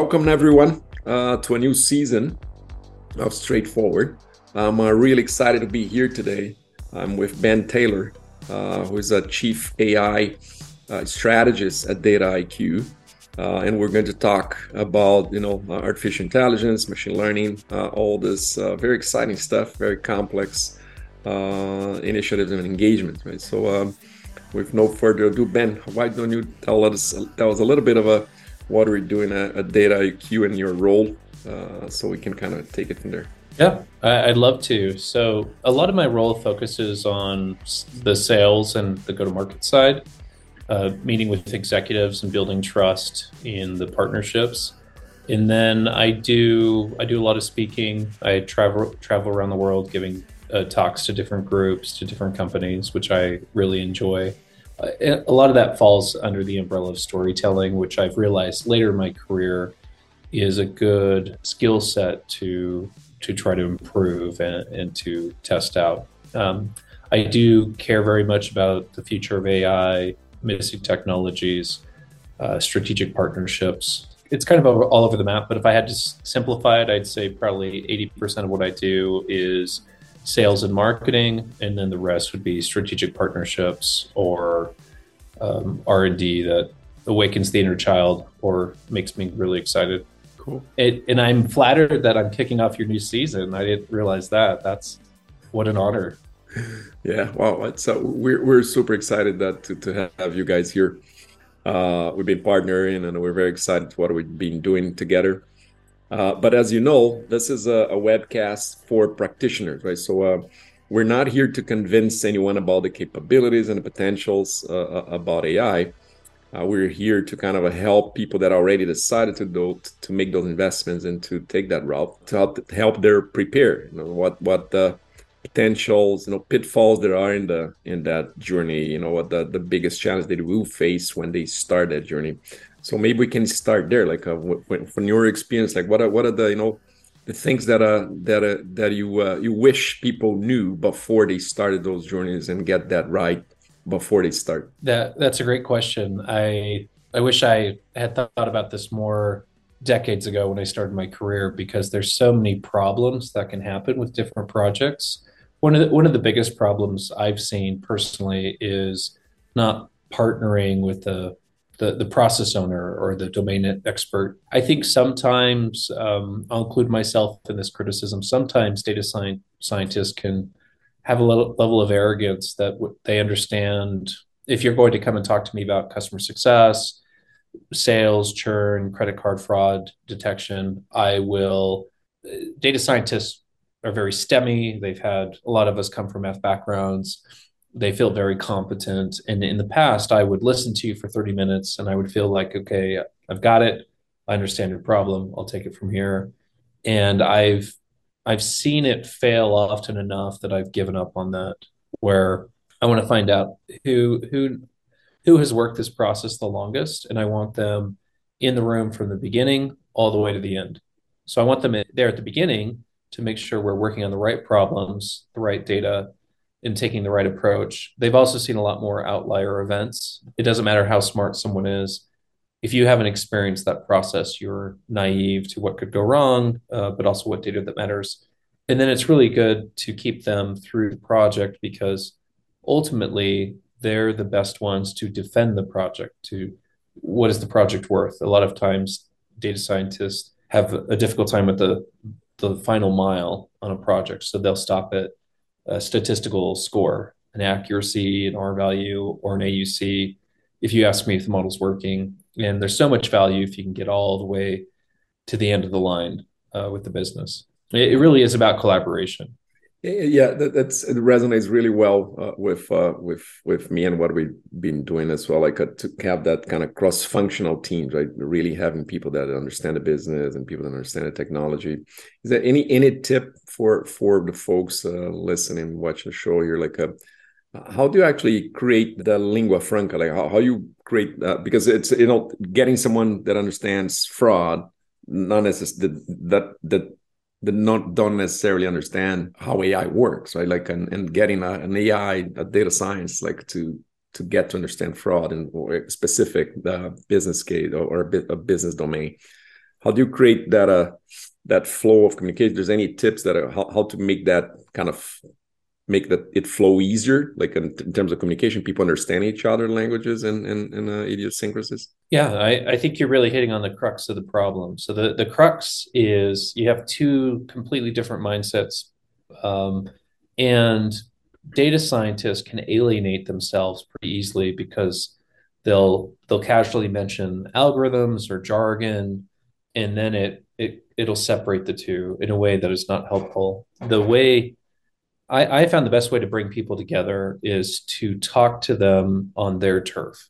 Welcome, everyone, uh, to a new season of Straightforward. I'm uh, really excited to be here today. I'm with Ben Taylor, uh, who is a chief AI uh, strategist at Dataiku. Uh, and we're going to talk about, you know, artificial intelligence, machine learning, uh, all this very exciting stuff, very complex initiatives and engagement, right? So, um, with no further ado, Ben, why don't you tell us tell us a little bit of a what are we doing at, at Dataiku and your role uh, so we can kind of take it from there. Yeah, I'd love to. So, a lot of my role focuses on the sales and the go to market side, uh, meeting with executives and building trust in the partnerships. And then I do I do a lot of speaking. I travel travel around the world giving uh, talks to different groups, to different companies, which I really enjoy a lot of that falls under the umbrella of storytelling, which I've realized later in my career is a good skill set to to try to improve and, and to test out. Um, I do care very much about the future of AI, missing technologies, uh, strategic partnerships. It's kind of all over the map, but if I had to simplify it, I'd say probably 80% of what I do is sales and marketing, and then the rest would be strategic partnerships or um, R and D that awakens the inner child or makes me really excited. Cool. It, and I'm flattered that I'm kicking off your new season. I didn't realize that. That's what an honor. Yeah, wow. It's, uh, we're we're super excited that to, to have you guys here. Uh, we've been partnering, and we're very excited what we've been doing together. Uh, but as you know, this is a, a webcast for practitioners, right? So uh, we're not here to convince anyone about the capabilities and the potentials uh, uh about AI. Uh, we're here to kind of help people that already decided to do to make those investments and to take that route to help help their prepare. You know what what the potentials, you know, pitfalls there are in the in that journey. You know what the the biggest challenge they will face when they start that journey. So maybe we can start there. Like uh, from your experience, like what are what are the you know the things that uh that uh, that you uh, you wish people knew before they started those journeys and get that right before they start? That that's a great question. I I wish I had thought about this more decades ago when I started my career because there's so many problems that can happen with different projects. One of the, one of the biggest problems I've seen personally is not partnering with the the, the process owner or the domain expert. I think sometimes um, I'll include myself in this criticism. Sometimes data science, scientists can have a level, of arrogance that they understand if you're going to come and talk to me about customer success, sales, churn, credit card fraud detection, I will. Data scientists are very STEMmy. They've had a lot of us come from math backgrounds they feel very competent. And in the past, I would listen to you for 30 minutes and I would feel like, okay, I've got it. I understand your problem. I'll take it from here. And I've I've seen it fail often enough that I've given up on that. Where I want to find out who who who has worked this process the longest, and I want them in the room from the beginning all the way to the end. So I want them there at the beginning to make sure we're working on the right problems, the right data, in taking the right approach. They've also seen a lot more outlier events. It doesn't matter how smart someone is. If you haven't experienced that process, you're naive to what could go wrong, uh, but also what data that matters. And then it's really good to keep them through the project because ultimately they're the best ones to defend the project to what is the project worth. A lot of times data scientists have a difficult time with the the final mile on a project, so they'll stop it a statistical score, an accuracy, an R value, or an AUC. If you ask me if the model's working, and there's so much value if you can get all the way to the end of the line uh, with the business. It, it really is about collaboration. Yeah, that, that's it resonates really well uh, with uh, with with me and what we've been doing as well. Like uh, to have that kind of cross functional teams, right? Really having people that understand the business and people that understand the technology. Is there any any tip for for the folks uh, listening, watching the show here? Like, uh, how do you actually create the lingua franca? Like, how, how you create that? Because it's you know getting someone that understands fraud, not necessarily that that that not don't necessarily understand how AI works, right? Like and, and getting a, an AI, a data science, like to to get to understand fraud and or specific uh, business case or, or a, bit, a business domain. how do you create that uh that flow of communication there's any tips that are how, how to make that kind of make that it flow easier like in, in, terms of communication people understand each other languages and and, and uh, idiosyncrasies? Yeah I, I think you're really hitting on the crux of the problem. So the the crux is you have two completely different mindsets um, and data scientists can alienate themselves pretty easily because they'll they'll casually mention algorithms or jargon and then it it it'll separate the two in a way that is not helpful. The way I, I found the best way to bring people together is to talk to them on their turf.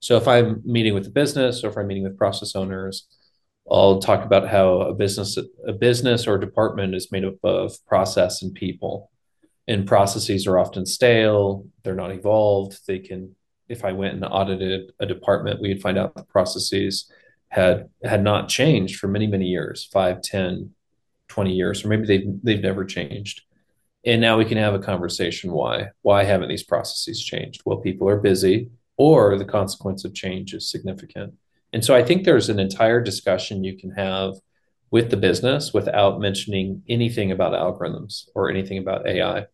So if I'm meeting with a business or if I'm meeting with process owners, I'll talk about how a business a business or department is made up of process and people. And processes are often stale, they're not evolved. They can if I went and audited a department, we'd find out the processes had had not changed for many, many years, 5, 10, 20 years, or maybe they've they've never changed and now we can have a conversation why why haven't these processes changed? Well people are busy or the consequence of change is significant. And so i think there's an entire discussion you can have with the business without mentioning anything about algorithms or anything about ai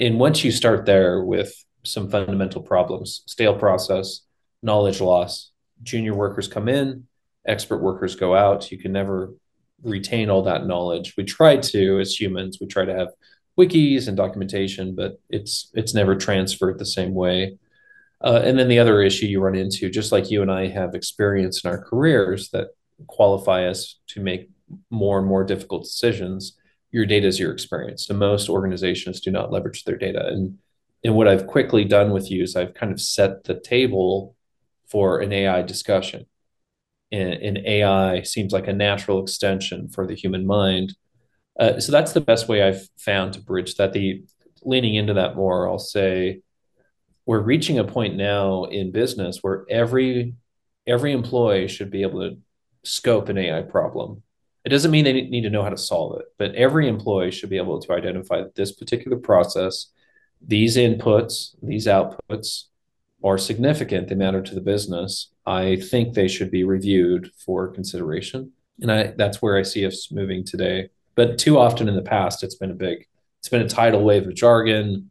and once you start there with some fundamental problems stale process knowledge loss junior workers come in expert workers go out you can never retain all that knowledge. We try to as humans we try to have wikis and documentation, but it's it's never transferred the same way. Uh, and then the other issue you run into, just like you and I have experience in our careers that qualify us to make more and more difficult decisions, your data is your experience. So most organizations do not leverage their data. And and what I've quickly done with you is I've kind of set the table for an AI discussion. And, and AI seems like a natural extension for the human mind uh, so that's the best way I've found to bridge that. The leaning into that more, I'll say we're reaching a point now in business where every every employee should be able to scope an AI problem. It doesn't mean they need to know how to solve it, but every employee should be able to identify this particular process, these inputs, these outputs are significant, they matter to the business. I think they should be reviewed for consideration. And I, that's where I see us moving today. But too often in the past, it's been a big, it's been a tidal wave of jargon.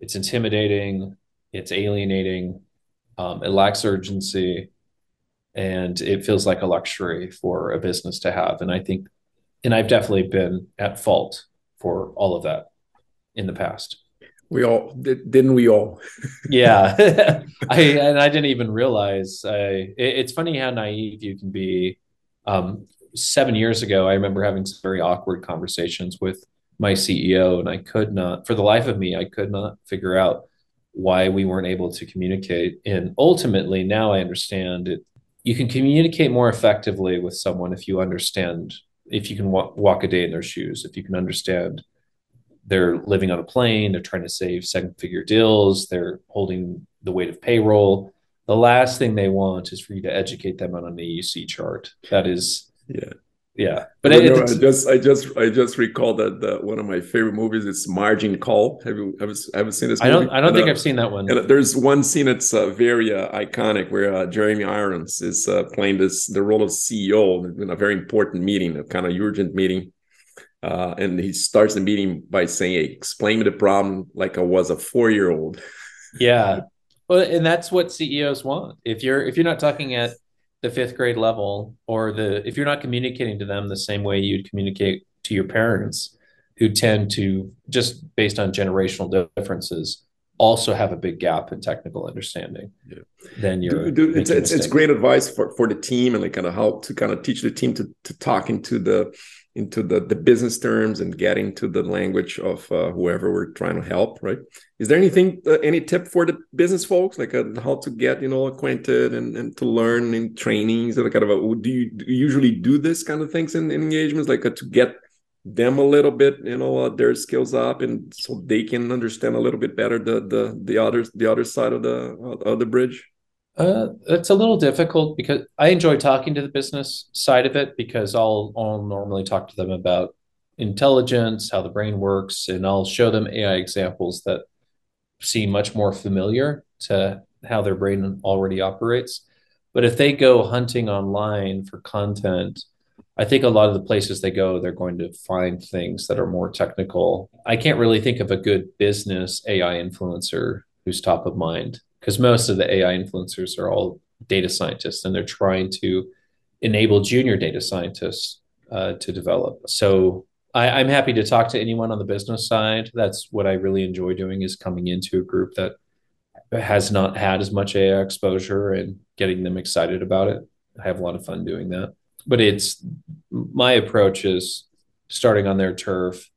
It's intimidating. It's alienating. Um, it lacks urgency, and it feels like a luxury for a business to have. And I think, and I've definitely been at fault for all of that in the past. We all did, didn't we all? yeah, I and I didn't even realize. I, it, it's funny how naive you can be. Um, seven years ago, I remember having some very awkward conversations with my CEO, and I could not, for the life of me, I could not figure out why we weren't able to communicate. And ultimately, now I understand it. You can communicate more effectively with someone if you understand, if you can walk, walk a day in their shoes, if you can understand they're living on a plane, they're trying to save second figure deals, they're holding the weight of payroll. The last thing they want is for you to educate them on an AUC chart. That is yeah. Yeah. But it, know, i just i just i just recall that the, one of my favorite movies is margin call. Have you have, have you seen this movie? i don't i don't and, think uh, i've seen that one. And there's one scene that's uh, very uh, iconic where uh, jeremy irons is uh, playing this the role of ceo in a very important meeting a kind of urgent meeting. Uh, and he starts the meeting by saying hey, explain me the problem like i was a four-year-old. Yeah. Well and that's what ceos want. If you're if you're not talking at the fifth grade level or the if you're not communicating to them the same way you'd communicate to your parents who tend to just based on generational differences also have a big gap in technical understanding yeah. then you're do, do, it's, it's, it's, great advice for, for the team and like kind of how to kind of teach the team to, to talk into the into the, the business terms and getting to the language of uh, whoever we're trying to help right? Is there anything uh, any tip for the business folks? Like uh, how to get you know acquainted and, and to learn in trainings or kind of a, do, you, do you usually do this kind of things in, in engagements? Like uh, to get them a little bit you know uh, their skills up and so they can understand a little bit better the the the other the other side of the of the bridge uh, it's a little difficult because I enjoy talking to the business side of it because I'll, I'll normally talk to them about intelligence, how the brain works, and I'll show them AI examples that seem much more familiar to how their brain already operates. But if they go hunting online for content I think a lot of the places they go, they're going to find things that are more technical. I can't really think of a good business AI influencer who's top of mind because most of the AI influencers are all data scientists and they're trying to enable junior data scientists uh, to develop. So I, am happy to talk to anyone on the business side. That's what I really enjoy doing is coming into a group that has not had as much AI exposure and getting them excited about it. I have a lot of fun doing that. But it's my approach is starting on their turf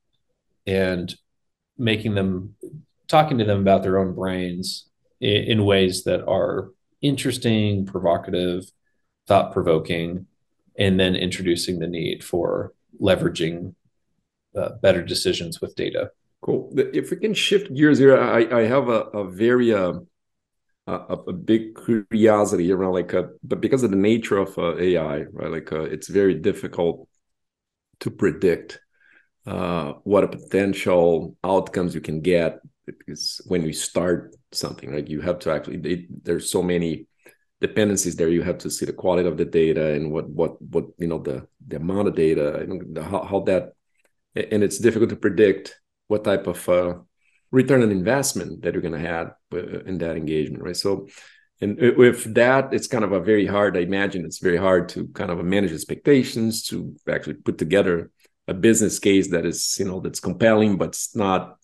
and making them talking to them about their own brains in, ways that are interesting, provocative, thought provoking, and then introducing the need for leveraging uh, better decisions with data. Cool. If we can shift gears here, I, I have a, a very uh, a, a, big curiosity around like, uh, but because of the nature of uh, AI, right? Like, uh, it's very difficult to predict uh, what a potential outcomes you can get because when you start something, like you have to actually they, there's so many dependencies there. You have to see the quality of the data and what what what you know the the amount of data and how, how that and it's difficult to predict what type of uh, return on investment that you're going to have uh, in that engagement, right? So, and with that, it's kind of a very hard. I imagine it's very hard to kind of manage expectations to actually put together a business case that is, you know, that's compelling but it's not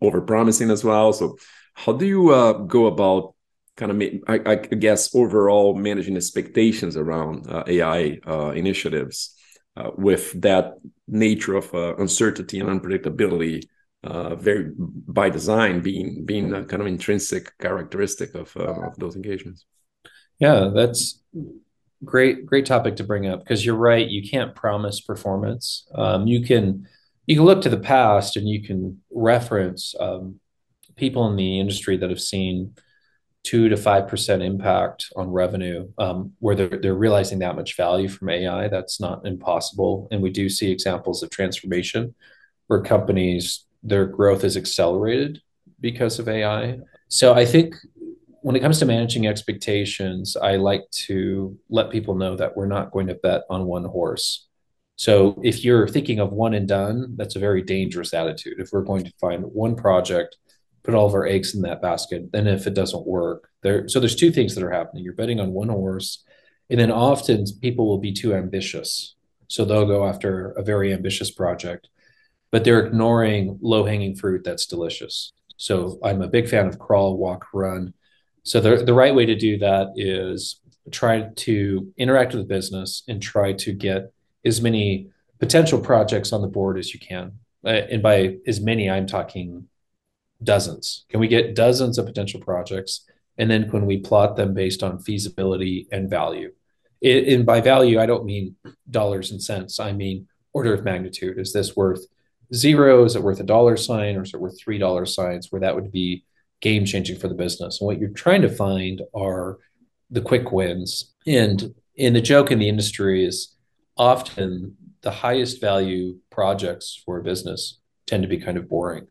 over promising as well. So, how do you uh, go about kind of, I, I, guess, overall managing expectations around uh, AI uh, initiatives uh, with that nature of uh, uncertainty and unpredictability? Uh, very by design being being a kind of intrinsic characteristic of, of those engagements. Yeah, that's great great topic to bring up because you're right you can't promise performance um, you can you can look to the past and you can reference um, people in the industry that have seen two to five percent impact on revenue, um, where they're they're realizing that much value from AI. That's not impossible, and we do see examples of transformation where companies their growth is accelerated because of AI. So I think when it comes to managing expectations, I like to let people know that we're not going to bet on one horse. So if you're thinking of one and done, that's a very dangerous attitude. If we're going to find one project, put all of our eggs in that basket, then if it doesn't work, there so there's two things that are happening. You're betting on one horse, and then often people will be too ambitious. So they'll go after a very ambitious project, but they're ignoring low-hanging fruit that's delicious. So I'm a big fan of crawl, walk, run. So the, the right way to do that is try to interact with the business and try to get as many potential projects on the board as you can. Uh, and by as many, I'm talking dozens. Can we get dozens of potential projects? And then can we plot them based on feasibility and value? It, and by value, I don't mean dollars and cents. I mean order of magnitude. Is this worth zero? Is it worth a dollar sign or is it worth three dollar signs where that would be game changing for the business? And what you're trying to find are the quick wins. And in the joke in the industry is often the highest value projects for a business tend to be kind of boring.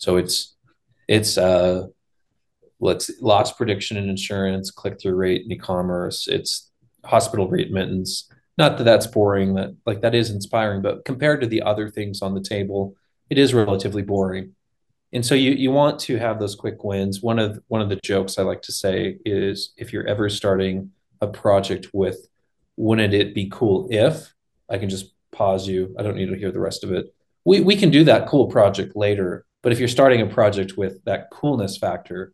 So it's it's uh let's loss prediction and insurance, click through rate and e-commerce. It's hospital remittance. Not that that's boring. That like that is inspiring, but compared to the other things on the table, it is relatively boring. And so you you want to have those quick wins. One of one of the jokes I like to say is if you're ever starting a project with wouldn't it be cool if I can just pause you. I don't need to hear the rest of it. We we can do that cool project later. But if you're starting a project with that coolness factor,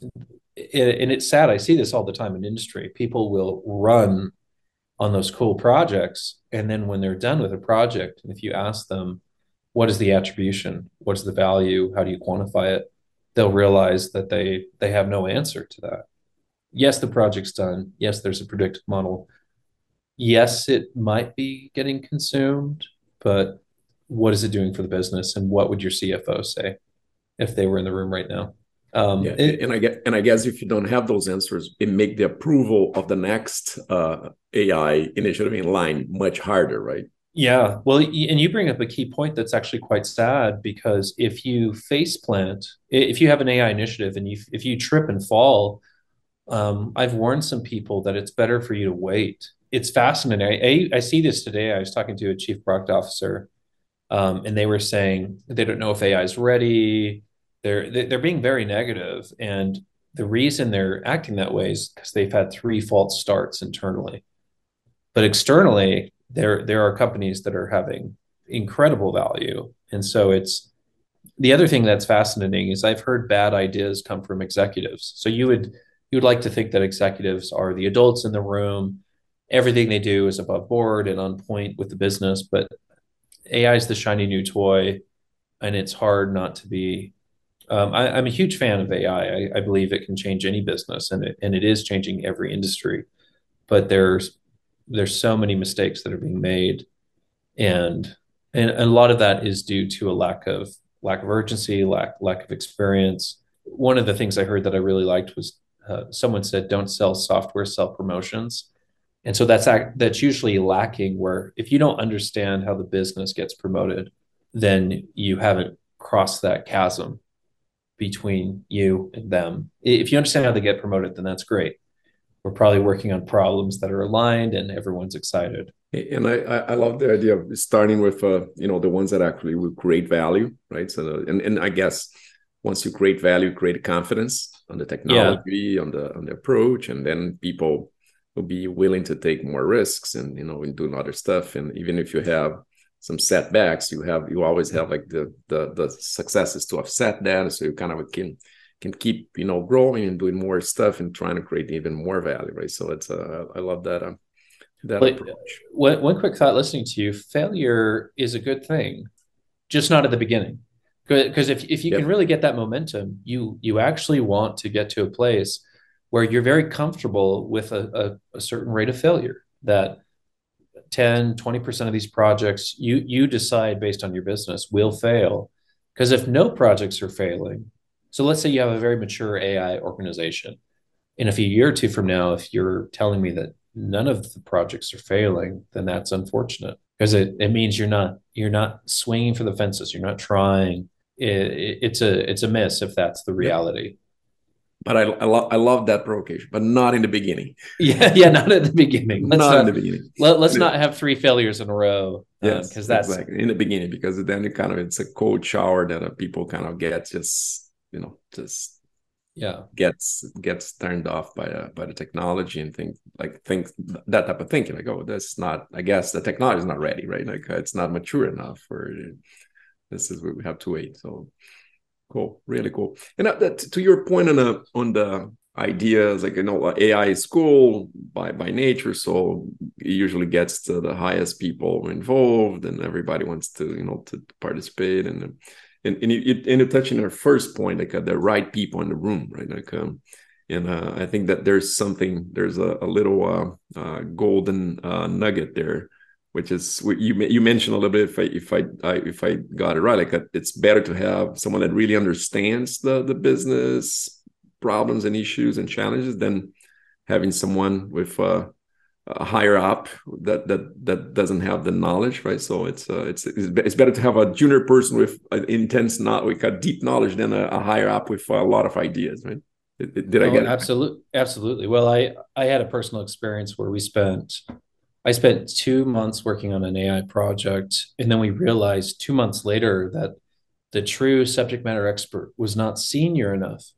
and it's sad, I see this all the time in industry. People will run on those cool projects. And then when they're done with a project, if you ask them, what is the attribution? What's the value? How do you quantify it? They'll realize that they they have no answer to that. Yes, the project's done. Yes, there's a predictive model. Yes, it might be getting consumed, but what is it doing for the business? And what would your CFO say if they were in the room right now? Um, yeah, it, and I get, and I guess if you don't have those answers, it make the approval of the next uh, AI initiative in line much harder, right? Yeah, well, and you bring up a key point that's actually quite sad because if you face plant, if you have an AI initiative and you if you trip and fall, um, I've warned some people that it's better for you to wait it's fascinating. I, I see this today. I was talking to a chief product officer, um, and they were saying they don't know if AI is ready. They're they're being very negative, and the reason they're acting that way is because they've had three false starts internally. But externally, there there are companies that are having incredible value, and so it's the other thing that's fascinating is I've heard bad ideas come from executives. So you would you would like to think that executives are the adults in the room. Everything they do is above board and on point with the business, but AI is the shiny new toy, and it's hard not to be. Um, I, am a huge fan of AI. I, I, believe it can change any business, and it, and it is changing every industry. But there's there's so many mistakes that are being made, and and a lot of that is due to a lack of lack of urgency, lack lack of experience. One of the things I heard that I really liked was uh, someone said, "Don't sell software, sell promotions." And so that's that's usually lacking. Where if you don't understand how the business gets promoted, then you haven't crossed that chasm between you and them. If you understand how they get promoted, then that's great. We're probably working on problems that are aligned, and everyone's excited. And I, I love the idea of starting with uh, you know the ones that actually will create value, right? So and and I guess once you create value, create confidence on the technology, yeah. on the on the approach, and then people will be willing to take more risks and you know in doing other stuff. And even if you have some setbacks, you have you always have like the the the successes to offset that, so you kind of can can keep you know growing and doing more stuff and trying to create even more value, right? So it's uh, I love that. Uh, that but approach. One, one quick thought listening to you failure is a good thing, just not at the beginning. Because if, if you yep. can really get that momentum, you you actually want to get to a place where you're very comfortable with a, a, a certain rate of failure that 10 20% of these projects you you decide based on your business will fail because if no projects are failing so let's say you have a very mature ai organization in a few year or two from now if you're telling me that none of the projects are failing, then that's unfortunate because it, it means you're not you're not swinging for the fences. You're not trying. It, it, it's a it's a miss if that's the reality. But I I, lo- I love that provocation, but not in the beginning. Yeah, yeah, not at the beginning. Let's not, not in the beginning. Let, us not have three failures in a row. Yes, because um, that's exactly in the beginning because then it kind of it's a cold shower that uh, people kind of get just you know just yeah gets gets turned off by uh, by the technology and think like think that type of thinking like oh that's not i guess the technology is not ready right like uh, it's not mature enough for this is what we have to wait so cool. Really cool. And uh, that, to your point on the on the ideas like you know ai is cool by by nature so it usually gets to the highest people involved and everybody wants to you know to participate. And and and you, and you touch on our first point, like uh, the right people in the room, right? Like, um, and uh, I think that there's something, there's a, a little uh, uh, golden uh, nugget there, which is you you mentioned a little bit. If I if I, I if I got it right, like uh, it's better to have someone that really understands the the business problems and issues and challenges than having someone with uh, uh, higher up that that that doesn't have the knowledge right so it's uh, it's it's better to have a junior person with an intense not with a deep knowledge than a, a higher up with a lot of ideas right did, I get it? Absolutely, absolutely. Well, I I had a personal experience where we spent I spent two months working on an AI project, and then we realized two months later that the true subject matter expert was not senior enough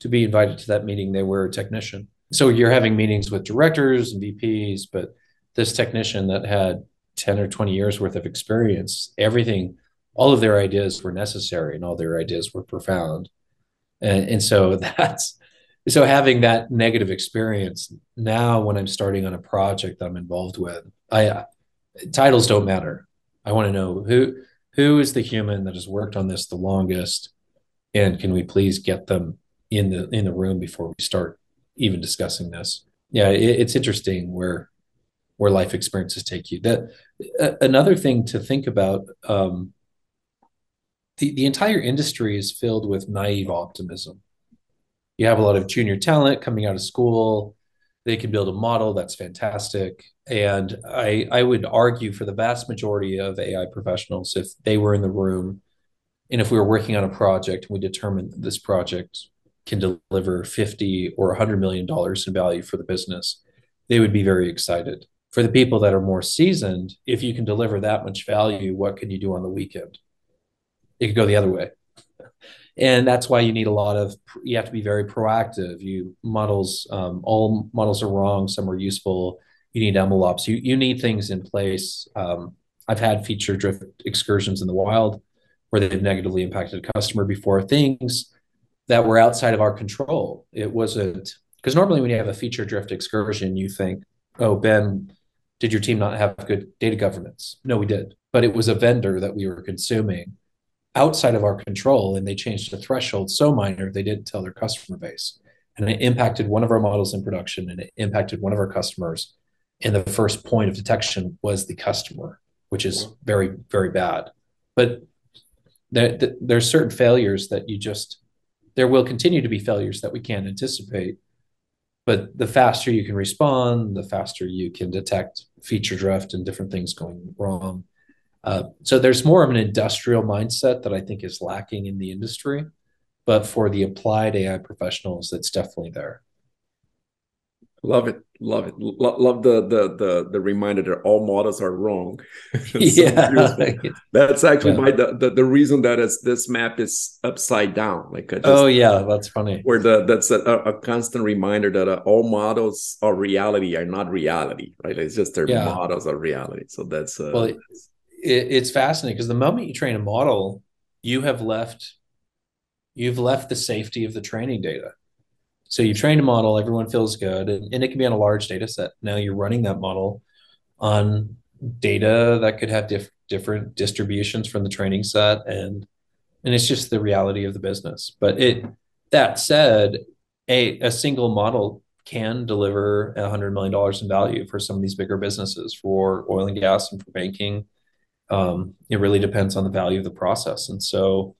to be invited to that meeting. They were a technician, so you're having meetings with directors and VPs, but this technician that had 10 or 20 years worth of experience, everything, all of their ideas were necessary and all their ideas were profound. And, and so that's so having that negative experience now when I'm starting on a project I'm involved with, I titles don't matter. I want to know who who is the human that has worked on this the longest and can we please get them in the in the room before we start even discussing this. Yeah, it, it's interesting where where life experiences take you. That another thing to think about. Um, the, the entire industry is filled with naive optimism. You have a lot of junior talent coming out of school. They can build a model that's fantastic. And I, I would argue for the vast majority of AI professionals, if they were in the room and if we were working on a project and we determined that this project can deliver 50 or 100 million dollars in value for the business they would be very excited For the people that are more seasoned, if you can deliver that much value, what can you do on the weekend? It could go the other way. And that's why you need a lot of, you have to be very proactive. You models, um, all models are wrong, some are useful. You need MLOps. You, you need things in place. Um, I've had feature drift excursions in the wild where they've negatively impacted a customer before, things that were outside of our control. It wasn't because normally when you have a feature drift excursion, you think, oh, Ben, did your team not have good data governance? No, we did. But it was a vendor that we were consuming outside of our control, and they changed the threshold so minor they didn't tell their customer base. And it impacted one of our models in production and it impacted one of our customers. And the first point of detection was the customer, which is very, very bad. But there, there's certain failures that you just there will continue to be failures that we can't anticipate but the faster you can respond the faster you can detect feature drift and different things going wrong so there's more of an industrial mindset that i think is lacking in the industry but for the applied ai professionals that's definitely there Love it, love it, Lo- love the the the the reminder that all models are wrong. yeah, that's actually my the, reason that is this map is upside down. Like just, oh yeah, that's funny. Where the that's a, a constant reminder that uh, all models of reality are not reality, right? It's just their models of reality. So that's uh, well, it, it's fascinating because the moment you train a model, you have left you've left the safety of the training data so you train a model, everyone feels good, and, and it can be on a large data set. Now you're running that model on data that could have diff- different distributions from the training set, and and it's just the reality of the business. But it that said, a a single model can deliver a hundred million dollars in value for some of these bigger businesses for oil and gas and for banking. Um, it really depends on the value of the process, and so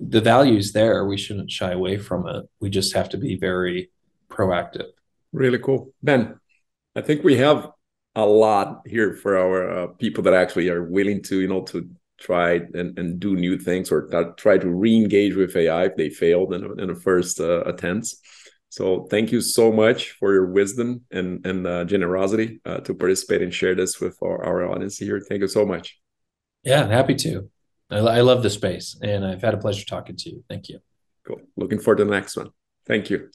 the value's there. We shouldn't shy away from it. We just have to be very proactive. Really cool. Ben, I think we have a lot here for our uh, people that actually are willing to, you know, to try and, and do new things or try to re-engage with AI if they failed in, in the first uh, attempts. So thank you so much for your wisdom and, and uh, generosity uh, to participate and share this with our, our audience here. Thank you so much. Yeah, happy to. I, I love the space and I've had a pleasure talking to you. Thank you. Cool. Looking forward to the next one. Thank you.